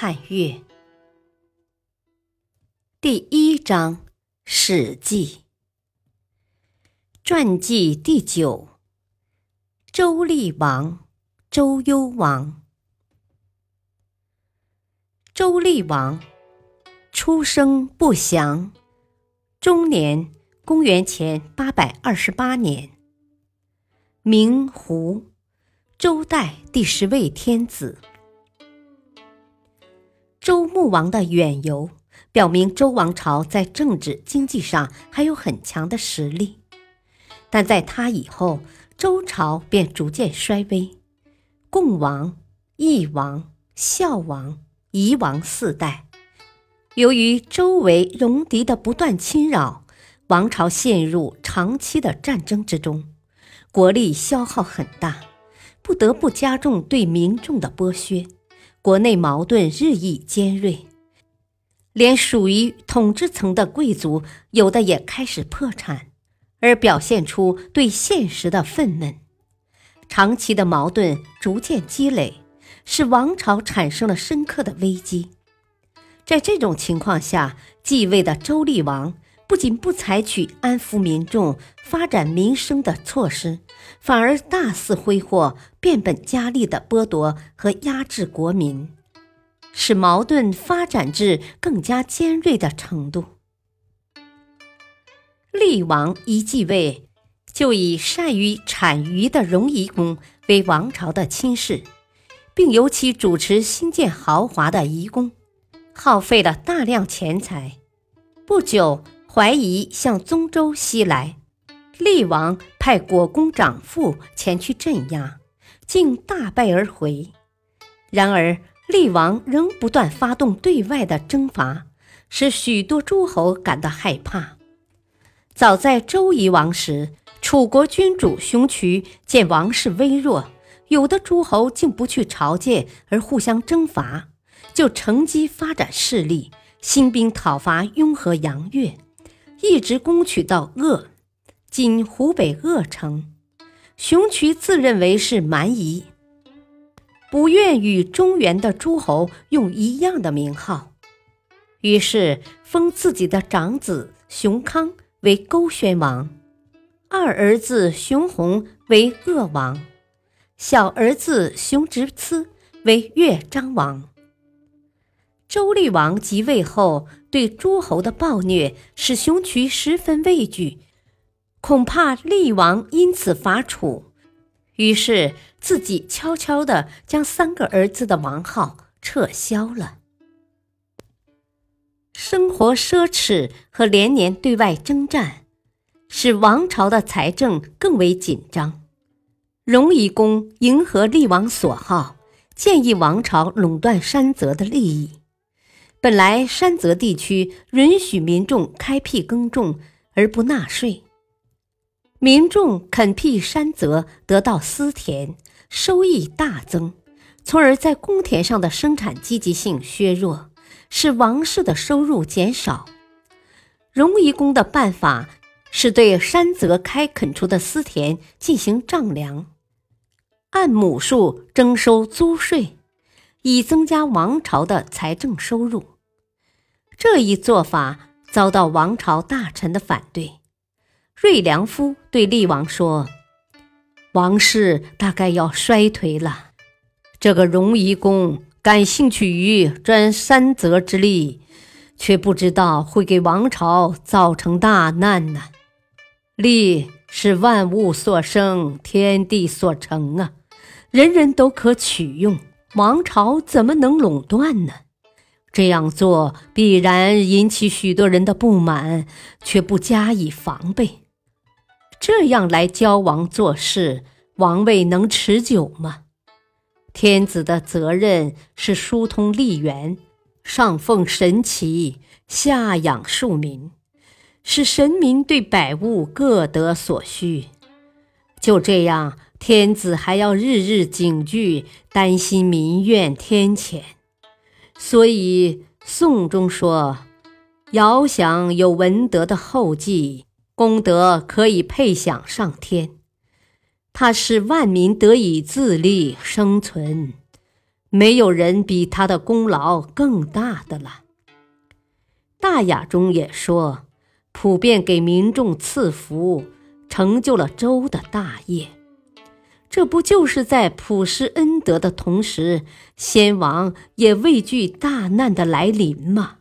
汉乐。第一章《史记》传记第九：周厉王。周幽王，周厉王出生不详，终年公元前八百二十八年，名胡，周代第十位天子。周穆王的远游，表明周王朝在政治经济上还有很强的实力，但在他以后，周朝便逐渐衰微。共王、义王、孝王、夷王四代，由于周围戎狄的不断侵扰，王朝陷入长期的战争之中，国力消耗很大，不得不加重对民众的剥削，国内矛盾日益尖锐，连属于统治层的贵族有的也开始破产，而表现出对现实的愤懑。长期的矛盾逐渐积累，使王朝产生了深刻的危机。在这种情况下，继位的周厉王不仅不采取安抚民众、发展民生的措施，反而大肆挥霍，变本加厉地剥夺和压制国民，使矛盾发展至更加尖锐的程度。厉王一继位。就以善于产鱼的荣夷公为王朝的亲事，并由其主持兴建豪华的夷宫，耗费了大量钱财。不久，怀疑向宗周袭来，厉王派国公长父前去镇压，竟大败而回。然而，厉王仍不断发动对外的征伐，使许多诸侯感到害怕。早在周夷王时，楚国君主熊渠见王室微弱，有的诸侯竟不去朝见而互相征伐，就乘机发展势力，兴兵讨伐雍和杨越，一直攻取到鄂（今湖北鄂城）。熊渠自认为是蛮夷，不愿与中原的诸侯用一样的名号，于是封自己的长子熊康为勾宣王。二儿子熊弘为鄂王，小儿子熊直疵为越章王。周厉王即位后，对诸侯的暴虐使熊渠十分畏惧，恐怕厉王因此伐楚，于是自己悄悄地将三个儿子的王号撤销了。生活奢侈和连年对外征战。使王朝的财政更为紧张。荣夷公迎合厉王所好，建议王朝垄断山泽的利益。本来山泽地区允许民众开辟耕种而不纳税，民众垦辟山泽得到私田，收益大增，从而在公田上的生产积极性削弱，使王室的收入减少。荣夷公的办法。是对山泽开垦出的私田进行丈量，按亩数征收租税，以增加王朝的财政收入。这一做法遭到王朝大臣的反对。瑞良夫对厉王说：“王室大概要衰退了。这个荣夷公感兴趣于专山泽之利，却不知道会给王朝造成大难呢。”利是万物所生，天地所成啊，人人都可取用。王朝怎么能垄断呢？这样做必然引起许多人的不满，却不加以防备。这样来教王做事，王位能持久吗？天子的责任是疏通利源，上奉神旗，下养庶民，使神民对百物各得所需。就这样，天子还要日日警惧，担心民怨天谴。所以宋中说：“遥想有文德的后继，功德可以配享上天。他使万民得以自立生存。”没有人比他的功劳更大的了。大雅中也说，普遍给民众赐福，成就了周的大业。这不就是在普施恩德的同时，先王也畏惧大难的来临吗？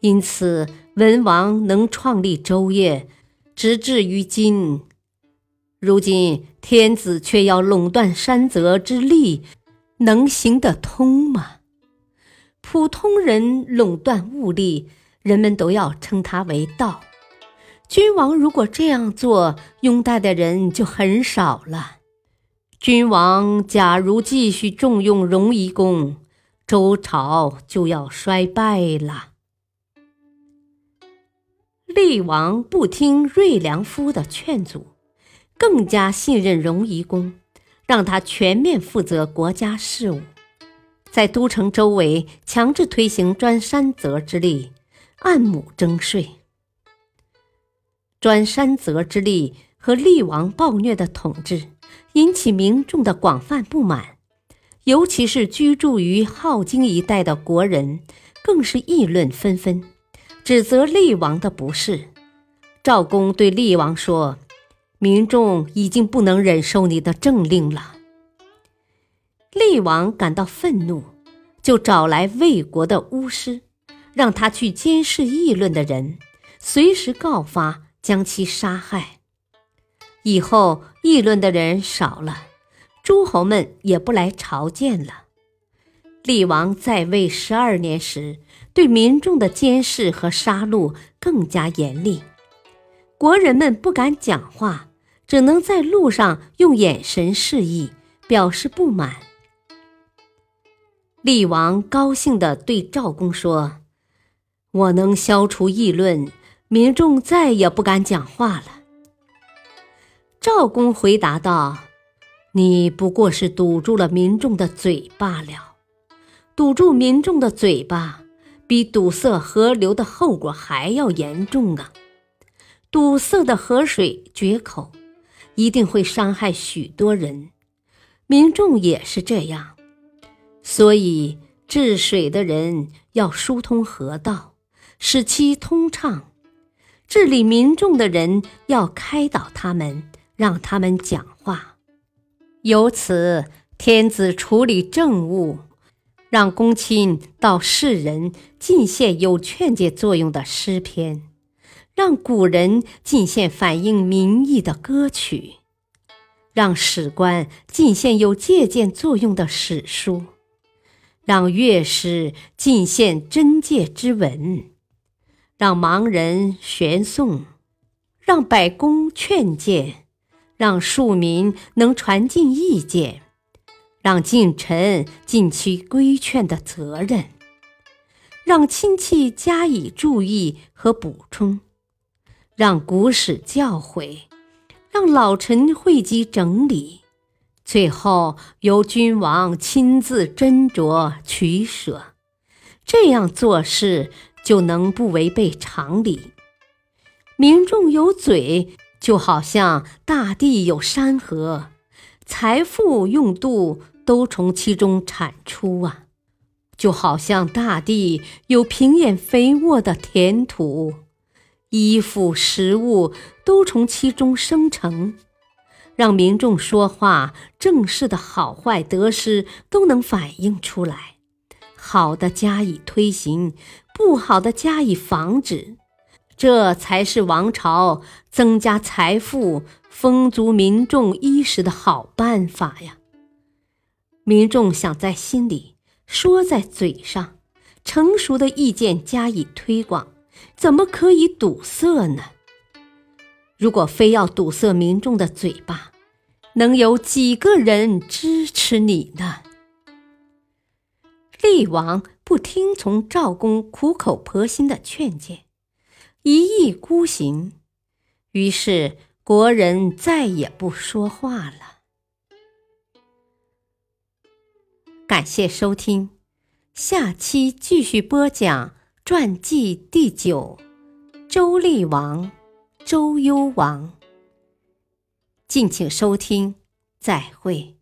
因此，文王能创立周业，直至于今。如今，天子却要垄断山泽之力。能行得通吗？普通人垄断物力，人们都要称他为道。君王如果这样做，拥戴的人就很少了。君王假如继续重用荣夷公，周朝就要衰败了。厉王不听瑞良夫的劝阻，更加信任荣夷公。让他全面负责国家事务，在都城周围强制推行专山泽之力，按亩征税。专山泽之力和厉王暴虐的统治引起民众的广泛不满，尤其是居住于镐京一带的国人，更是议论纷纷，指责厉王的不是。赵公对厉王说。民众已经不能忍受你的政令了。厉王感到愤怒，就找来魏国的巫师，让他去监视议论的人，随时告发，将其杀害。以后议论的人少了，诸侯们也不来朝见了。厉王在位十二年时，对民众的监视和杀戮更加严厉，国人们不敢讲话。只能在路上用眼神示意，表示不满。厉王高兴地对赵公说：“我能消除议论，民众再也不敢讲话了。”赵公回答道：“你不过是堵住了民众的嘴罢了。堵住民众的嘴巴，比堵塞河流的后果还要严重啊！堵塞的河水决口。”一定会伤害许多人，民众也是这样，所以治水的人要疏通河道，使其通畅；治理民众的人要开导他们，让他们讲话。由此，天子处理政务，让公卿到世人尽献有劝诫作用的诗篇。让古人尽献反映民意的歌曲，让史官尽献有借鉴作用的史书，让乐师尽献真诫之文，让盲人悬诵，让百工劝谏，让庶民能传进意见，让近臣尽其规劝的责任，让亲戚加以注意和补充。让古史教诲，让老臣汇集整理，最后由君王亲自斟酌取舍，这样做事就能不违背常理。民众有嘴，就好像大地有山河，财富用度都从其中产出啊，就好像大地有平野肥沃的田土。衣服、食物都从其中生成，让民众说话，政事的好坏得失都能反映出来。好的加以推行，不好的加以防止，这才是王朝增加财富、丰足民众衣食的好办法呀！民众想在心里，说在嘴上，成熟的意见加以推广。怎么可以堵塞呢？如果非要堵塞民众的嘴巴，能有几个人支持你呢？厉王不听从赵公苦口婆心的劝谏，一意孤行，于是国人再也不说话了。感谢收听，下期继续播讲传记第九：周厉王周幽王。敬请收听，再会。